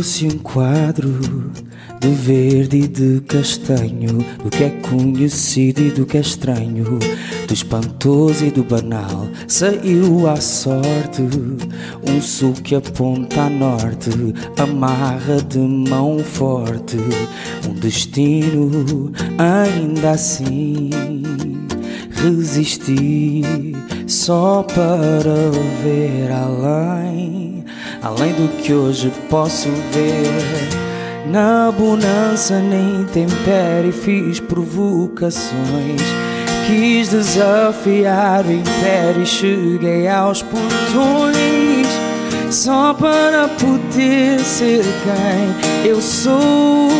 fosse um quadro de verde e de castanho, do que é conhecido e do que é estranho, do espantoso e do banal, saiu à sorte um sul que aponta a norte, amarra de mão forte, um destino ainda assim. Resisti só para ver além, além do que hoje posso ver na bonança nem tempere fiz provocações. Quis desafiar o império e cheguei aos portões. Só para poder ser quem eu sou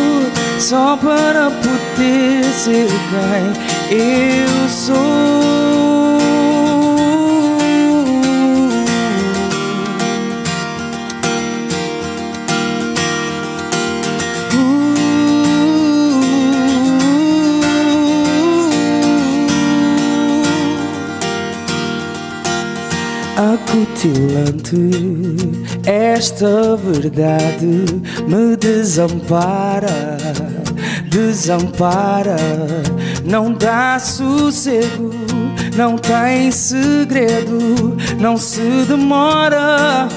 Só para poder ser quem eu sou acutilante. Esta verdade me desampara, desampara, não dá sossego, não tem segredo, não se demora,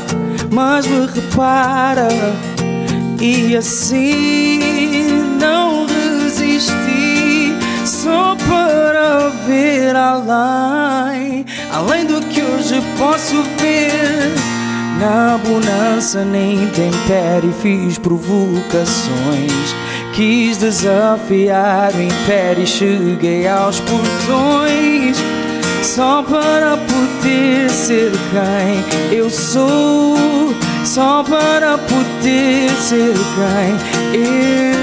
mas me repara e assim não resisti só para ver além além do que hoje posso ver. Na bonança nem tempere fiz provocações. Quis desafiar o império e cheguei aos portões. Só para poder ser quem eu sou. Só para poder ser quem eu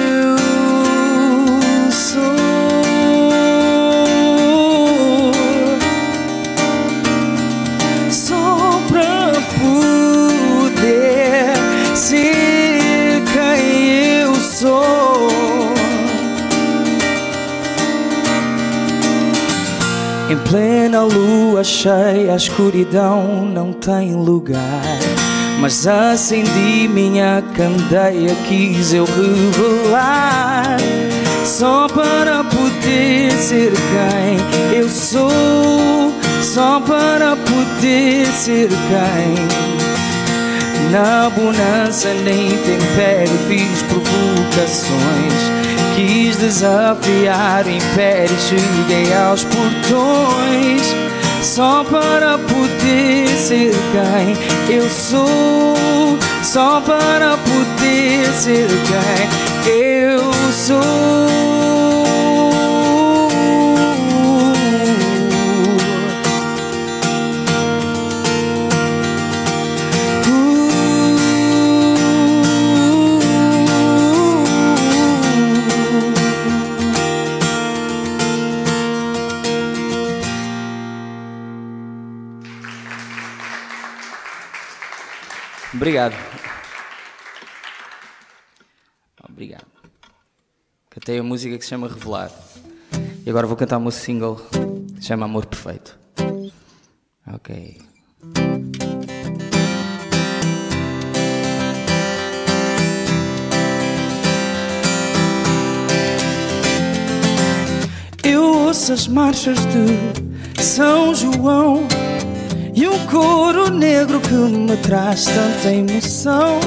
plena lua cheia, a escuridão não tem lugar. Mas acendi minha candeia, quis eu revelar. Só para poder ser quem eu sou. Só para poder ser quem. Na bonança nem tempero fiz provocações Quis desafiar o império, cheguei aos portões só para poder ser quem eu sou, só para poder ser quem eu sou. Obrigado. Obrigado. Cantei a música que se chama Revelar. E agora vou cantar o meu single que se chama Amor Perfeito. Ok. Eu ouço as marchas de São João e um coro negro que me traz tanta emoção.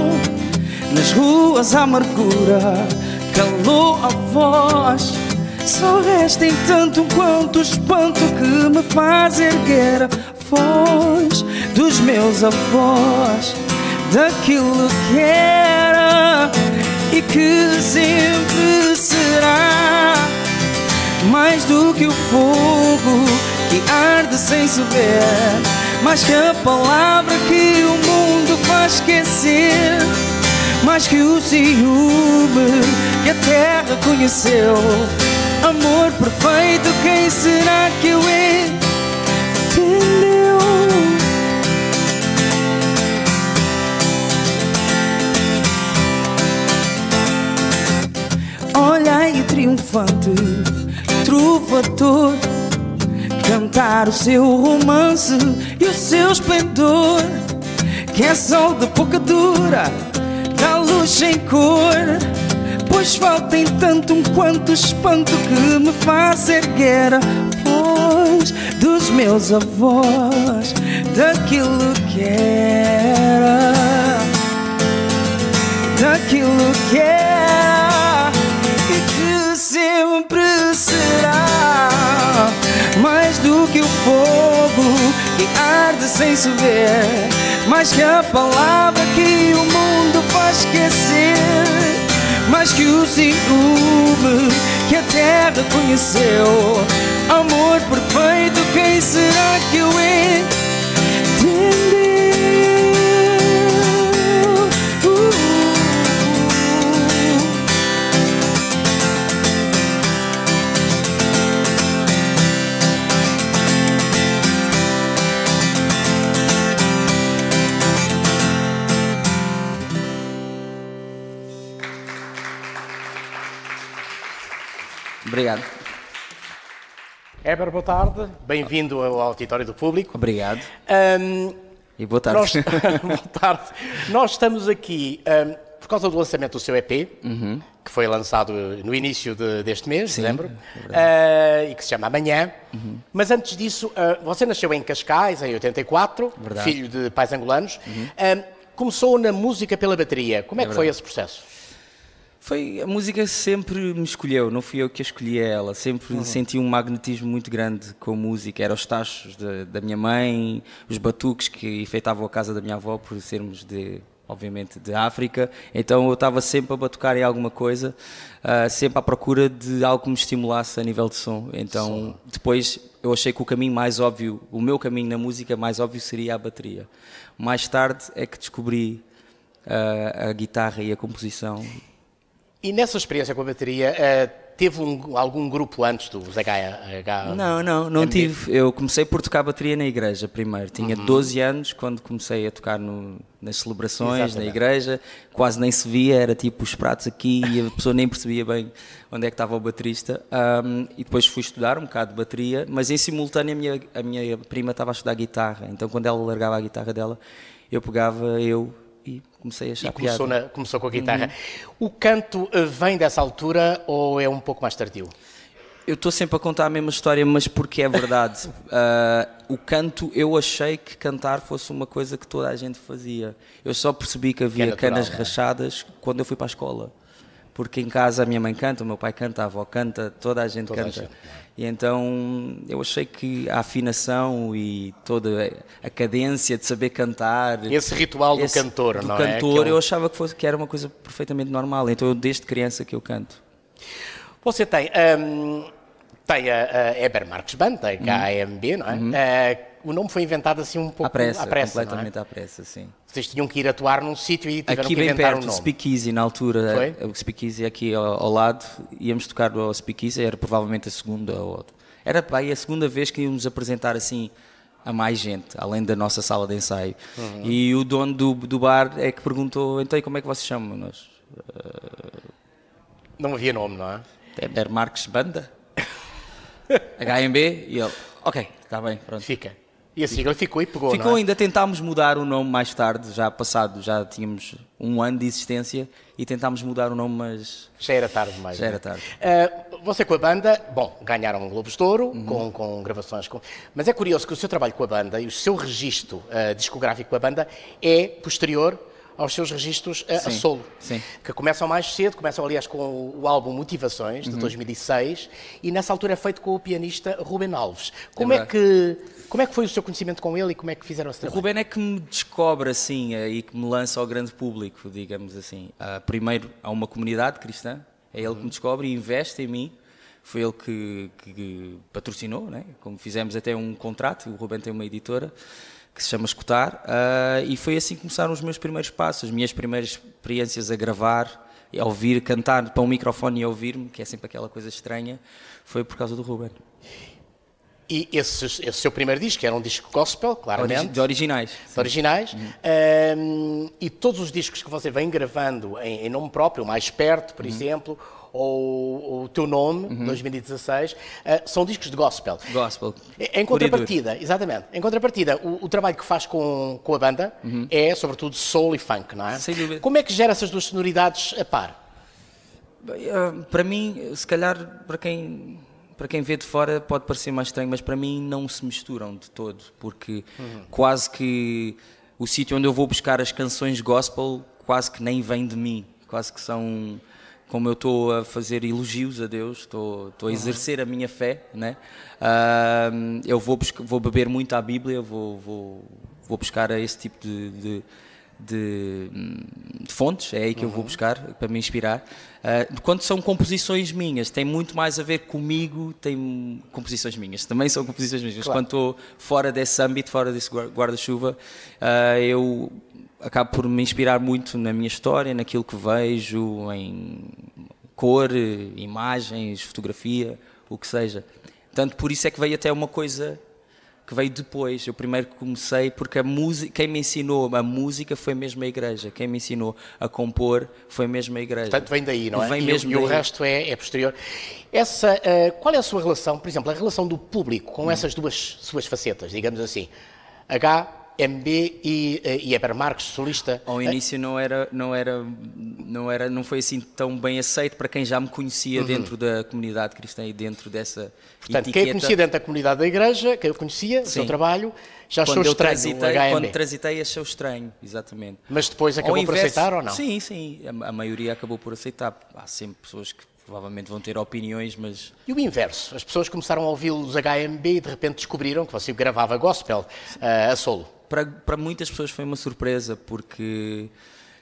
Nas ruas a amargura calou a voz. Só resta entanto quanto espanto que me faz erguer a voz Dos meus avós Daquilo que era e que sempre será. Mais do que o fogo que arde sem se ver mais que a palavra que o mundo faz esquecer. Mais que o ciúme que a terra conheceu. Amor perfeito, quem será que eu entendeu? Olha aí triunfante, trovador cantar o seu romance seu esplendor, que é sol de pouca dura, da luz luz em cor. Pois falta em tanto um quanto espanto que me faz erguer a voz dos meus avós, daquilo que era, daquilo que era sem se ver, mais que a palavra que o mundo faz esquecer mais que o ciúme que a terra conheceu. Amor perfeito, quem será que o entendeu? Obrigado. Éber, boa tarde. Bem-vindo ao auditório do público. Obrigado. Um, e boa tarde. Nós, boa tarde. Nós estamos aqui um, por causa do lançamento do seu EP, uhum. que foi lançado no início de, deste mês, Sim, dezembro, é uh, e que se chama Amanhã. Uhum. Mas antes disso, uh, você nasceu em Cascais, em 84, verdade. filho de pais angolanos. Uhum. Um, começou na música pela bateria. Como é, é que foi esse processo? Foi, a música sempre me escolheu, não fui eu que a escolhi ela. Sempre uhum. senti um magnetismo muito grande com a música. Eram os tachos de, da minha mãe, os batuques que enfeitavam a casa da minha avó, por sermos de, obviamente, de África. Então eu estava sempre a batucar em alguma coisa, uh, sempre à procura de algo que me estimulasse a nível de som. Então depois eu achei que o caminho mais óbvio, o meu caminho na música mais óbvio seria a bateria. Mais tarde é que descobri uh, a guitarra e a composição e nessa experiência com a bateria, uh, teve um, algum grupo antes do ZH? Não, não, não tive. Eu comecei por tocar bateria na igreja primeiro. Tinha uhum. 12 anos quando comecei a tocar no, nas celebrações Exatamente. na igreja. Quase nem se via, era tipo os pratos aqui e a pessoa nem percebia bem onde é que estava o baterista. Um, e depois fui estudar um bocado de bateria, mas em simultâneo a minha, a minha prima estava a estudar guitarra. Então quando ela largava a guitarra dela, eu pegava eu comecei a achar e começou, na, começou com a guitarra. Uhum. O canto eh, vem dessa altura ou é um pouco mais tardio? Eu estou sempre a contar a mesma história, mas porque é verdade. uh, o canto, eu achei que cantar fosse uma coisa que toda a gente fazia. Eu só percebi que havia que é natural, canas é? rachadas quando eu fui para a escola porque em casa a minha mãe canta, o meu pai canta, a avó canta, toda a gente toda canta. A gente. E então eu achei que a afinação e toda a cadência de saber cantar. Esse ritual esse, do cantor, do não cantor, é? cantor, eu achava que, fosse, que era uma coisa perfeitamente normal. Então eu, desde criança que eu canto. Você tem. Um, tem a, a Eber Marques Band, a KMB, não é? Uhum. Uh, o nome foi inventado assim um pouco à pressa, à pressa completamente é? à pressa, sim. Vocês tinham que ir atuar num sítio e tiveram aqui que inventar bem perto, um nome. Speakeasy, na altura, foi? o Speakeasy aqui ao, ao, lado, íamos tocar ao Speakeasy, era provavelmente a segunda ou era a segunda vez que íamos apresentar assim a mais gente, além da nossa sala de ensaio. Uhum. E o dono do, do bar é que perguntou, então como é que vocês chamam? Nós, uh... Não havia nome, não é? É Marques Banda? HMB? E ele, ok, está bem, pronto. Fica. E a sigla ficou e pegou, Ficou, é? ainda tentámos mudar o nome mais tarde, já passado, já tínhamos um ano de existência e tentámos mudar o nome, mas... Já era tarde demais. Já era é? tarde. Uh, você com a banda, bom, ganharam Globos de Ouro, uhum. com, com gravações, com... mas é curioso que o seu trabalho com a banda e o seu registro uh, discográfico com a banda é posterior aos seus registros a, a solo, sim. que começam mais cedo, começam aliás com o álbum Motivações, de uhum. 2006, e nessa altura é feito com o pianista Ruben Alves. Como é, é que como é que foi o seu conhecimento com ele e como é que fizeram esse trabalho? O Ruben é que me descobre assim e que me lança ao grande público, digamos assim. Uh, primeiro há uma comunidade cristã, é ele uhum. que me descobre e investe em mim. Foi ele que, que patrocinou, né? como fizemos até um contrato. O Ruben tem uma editora que se chama Escutar, uh, e foi assim que começaram os meus primeiros passos, as minhas primeiras experiências a gravar, a ouvir, cantar para um microfone e ouvir-me, que é sempre aquela coisa estranha, foi por causa do Ruben. E esse, esse, seu primeiro disco era um disco gospel, claramente. De originais. De originais. Uhum. Um, e todos os discos que você vem gravando em, em nome próprio, mais perto, por uhum. exemplo, ou o teu nome, Uhum. 2016, eh, são discos de gospel. Gospel. Em contrapartida, exatamente, em contrapartida, o, o trabalho que faz com, com a banda é sobretudo soul e funk, não é? Uhum. Sem dúvida. Como é que gera essas duas sonoridades a par? Bem, ah, Para mim, se calhar, para quem, para quem vê de fora pode parecer mais estranho, mas para mim não se misturam de todo, porque quase que o sítio onde eu vou buscar as canções gospel quase que nem vem de mim, quase que são como eu estou a fazer elogios a Deus, estou, estou a exercer a minha fé, né? Ah, eu vou, buscar, vou beber muito à Bíblia, vou, vou, vou buscar esse tipo de, de, de, de fontes, é aí que eu vou buscar para me inspirar. Ah, quando são composições minhas, tem muito mais a ver comigo, tem composições minhas, também são composições minhas. Claro. Quando estou fora desse âmbito, fora desse guar- guarda-chuva, ah, eu acabo por me inspirar muito na minha história, naquilo que vejo, em cor, imagens, fotografia, o que seja. Portanto, por isso é que veio até uma coisa que veio depois. Eu primeiro comecei porque a música, quem me ensinou a música foi mesmo a igreja. Quem me ensinou a compor foi mesmo a igreja. Portanto, vem daí, não é? Vem e, o- mesmo e o daí. resto é, é posterior. Essa, eh, qual é a sua relação, por exemplo, a relação do público Hum. com essas duas suas facetas, digamos assim? H, MB e, eh, e Eber Marques, solista. Ao início não era, não era, não era, não foi assim tão bem aceito para quem já me conhecia dentro da comunidade cristã e dentro dessa Uhum. Portanto, etiqueta. quem a conhecia dentro da comunidade da igreja, quem o conhecia, o seu Sim. trabalho, já achou quando eu estranho transitei, HMB. quando transitei achou estranho, exatamente. Mas depois acabou por aceitar ou não? Sim, sim, a, a maioria acabou por aceitar. Há sempre pessoas que provavelmente vão ter opiniões, mas E o inverso? As pessoas começaram a ouvir os HMB e de repente descobriram que você gravava gospel eh, a solo. Para, para muitas pessoas foi uma surpresa, porque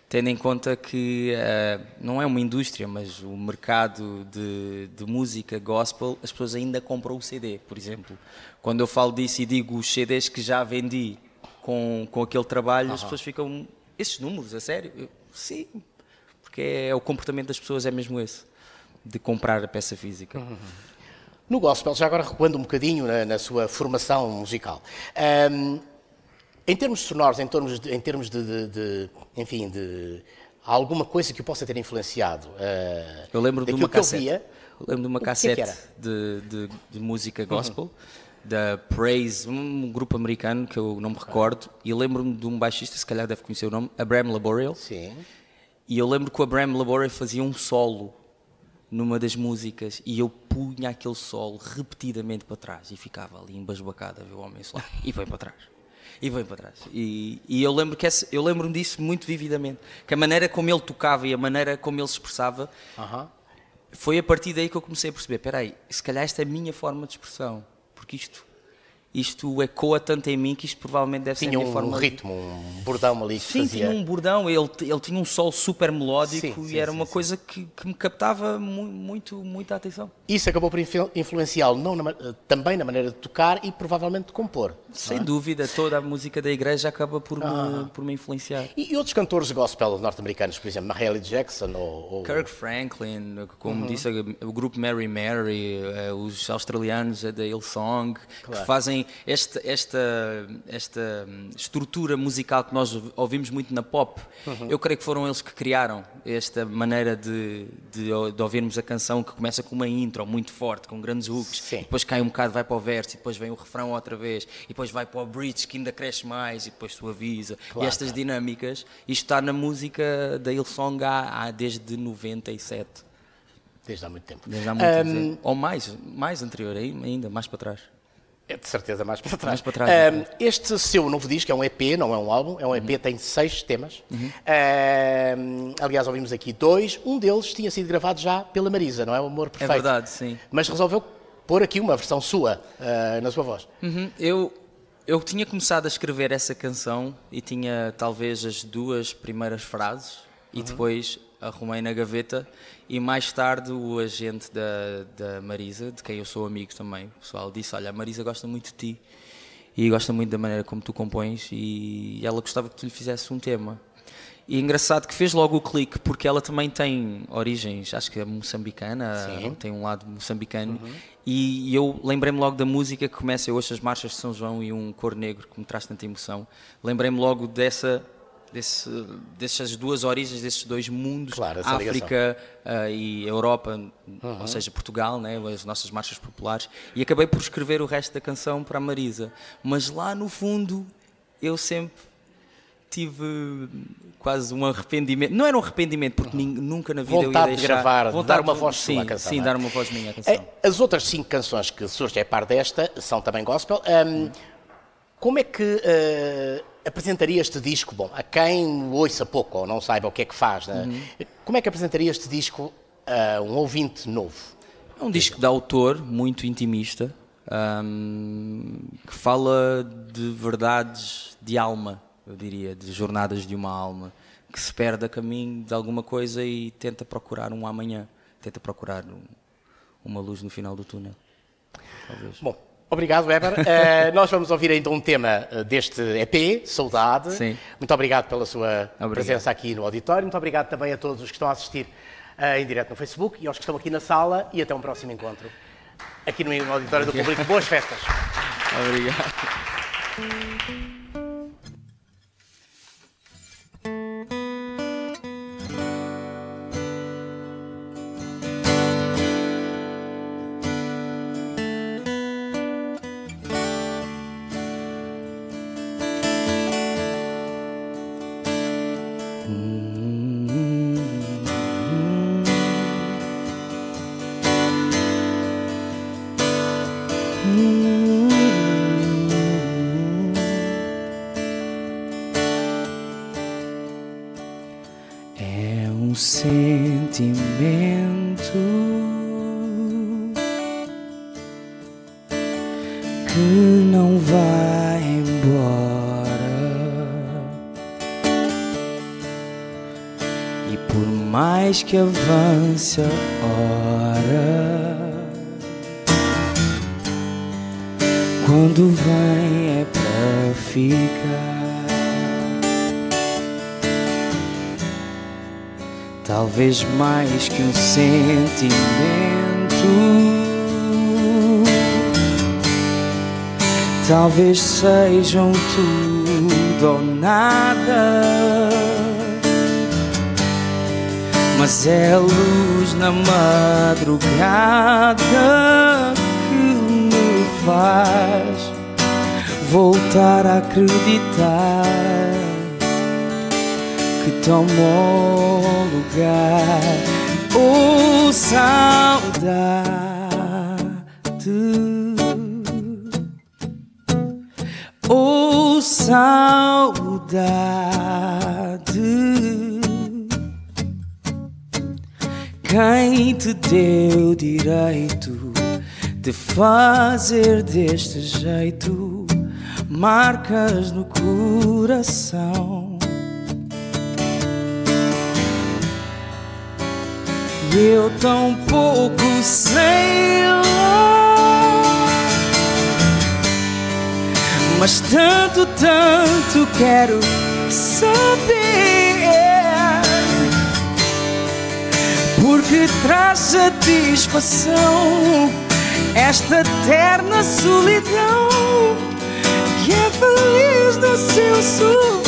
tendo em conta que eh, não é uma indústria, mas o mercado de, de música gospel, as pessoas ainda compram o CD, por exemplo. Quando eu falo disso e digo os CDs que já vendi com, com aquele trabalho, as pessoas ficam, esses números, a sério? Eu, Sim, porque é, o comportamento das pessoas é mesmo esse, de comprar a peça física. No gospel, já agora recuando um bocadinho na, na sua formação musical, ahm, em termos sonoros, em termos de, em termos de, de- de- enfim, de há alguma coisa que o possa ter influenciado? ah, Eu lembro de uma que eu cassete. via? Eu lembro de uma é cassete de, de- de música gospel da Praise, um grupo americano que eu não me recordo, e lembro-me de um baixista, se calhar deve conhecer o nome, Abraham Laboriel, Sim. e eu lembro que o Abraham Laboriel fazia um solo numa das músicas e eu punha aquele solo repetidamente para trás e ficava ali embasbacado a ver o homem solar e vem para trás. E vem para trás. E, e eu lembro que esse- eu lembro-me disso muito vividamente. Que a maneira como ele tocava e a maneira como ele se expressava foi a partir daí que eu comecei a perceber, espera aí, se calhar esta é a minha forma de expressão, porque isto, isto ecoa tanto em mim que isto provavelmente deve Tinha ser a minha um forma ritmo, um bordão ali que Sim, fazia. tinha um bordão, ele, ele tinha um sol super melódico Sim, e sim, era sim, uma coisa que, que me captava mu- muito, muita atenção. Isso acabou por influ- influenciá-lo também na maneira de tocar e provavelmente de compor. Sem dúvida, toda a música da igreja acaba por, me, por me influenciar. E, e outros cantores gospel norte-americanos, por exemplo, Mahalia Jackson ou, ou Kirk Franklin, Uhum. como disse o grupo Mary Mary, eh, os australianos da Hillsong, Claro. que fazem esta, esta, esta hum, estrutura musical que nós ouvimos muito na pop. Uhum. Eu creio que foram eles que criaram esta maneira de, de, de ouvirmos a canção que começa com uma intro muito forte, com grandes hooks, depois cai um bocado, vai para o verso, e depois vem o refrão outra vez, e depois vai para o bridge que ainda cresce mais, e depois suaviza. Claro, e estas dinâmicas, isto está na música da Hillsong há, há desde 97. desde há muito tempo. Desde há muito Hum, tempo. Ou mais, mais anterior ainda, mais para trás. É de certeza mais para trás. Mais para trás, este seu novo disco é um EP, não é um álbum, é um EP, Uhum. tem seis temas. Ahm, aliás, ouvimos aqui dois. Um deles tinha sido gravado já pela Marisa, não é? O Amor É Perfeito. verdade, sim. Mas resolveu pôr aqui uma versão sua, ah, na sua voz. Uhum. Eu, eu tinha começado a escrever essa canção e tinha talvez as duas primeiras frases e depois arrumei na gaveta e mais tarde o agente da, da Marisa, de quem eu sou amigo também, o pessoal disse, olha, a Marisa gosta muito de ti e gosta muito da maneira como tu compões e ela gostava que tu lhe fizesse um tema. E engraçado que fez logo o clique, porque ela também tem origens, acho que é moçambicana, Sim. tem um lado moçambicano, e eu lembrei-me logo da música que começa, eu ouço as marchas de São João e um cor negro que me traz tanta emoção, lembrei-me logo dessa, desse, dessas duas origens, desses dois mundos, claro, África uh, e Europa, uhum. ou seja, Portugal, né, as nossas marchas populares, e acabei por escrever o resto da canção para a Marisa. Mas lá no fundo eu sempre tive quase um arrependimento. Não era um arrependimento, porque uhum. nunca na vida vontade eu ia deixar... de gravar, vontade dar uma voz sim, sua canção. Sim, é? dar uma voz minha à canção. É, as outras cinco canções que surgem a par desta são também gospel. Um, uhum. Como é que uh, apresentaria este disco, bom, a quem ouça pouco ou não saiba o que é que faz, né? uhum. como é que apresentaria este disco a um ouvinte novo? É um disco de autor, muito intimista, um, que fala de verdades de alma, eu diria, de jornadas de uma alma, que se perde a caminho de alguma coisa e tenta procurar um amanhã, tenta procurar um, uma luz no final do túnel. Talvez. Bom, Obrigado, Weber. Uh, nós vamos ouvir ainda um tema eh, deste EP, Saudade. Sim. Muito obrigado pela sua obrigado. presença aqui no auditório. Muito obrigado também a todos os que estão a assistir uh, em direto no Facebook e aos que estão aqui na sala. E até um próximo encontro aqui no auditório do público. Boas festas. Obrigado. Que avance a hora. Quando vem é pra ficar. Talvez mais que um sentimento. Talvez sejam tudo ou nada mas é luz na madrugada que me faz voltar a acreditar que tomou lugar. Oh, saudade. Oh, saudade. Quem te deu direito de fazer deste jeito marcas no coração? E eu tão pouco sei lá, mas tanto, tanto quero saber. porque traz satisfação esta eterna solidão que é feliz no seu sofrer.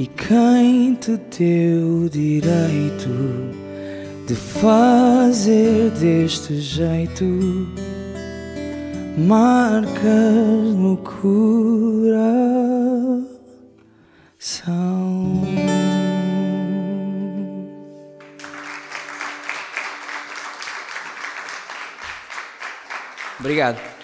E quem te deu direito de fazer deste jeito marcas no coração? Obrigado.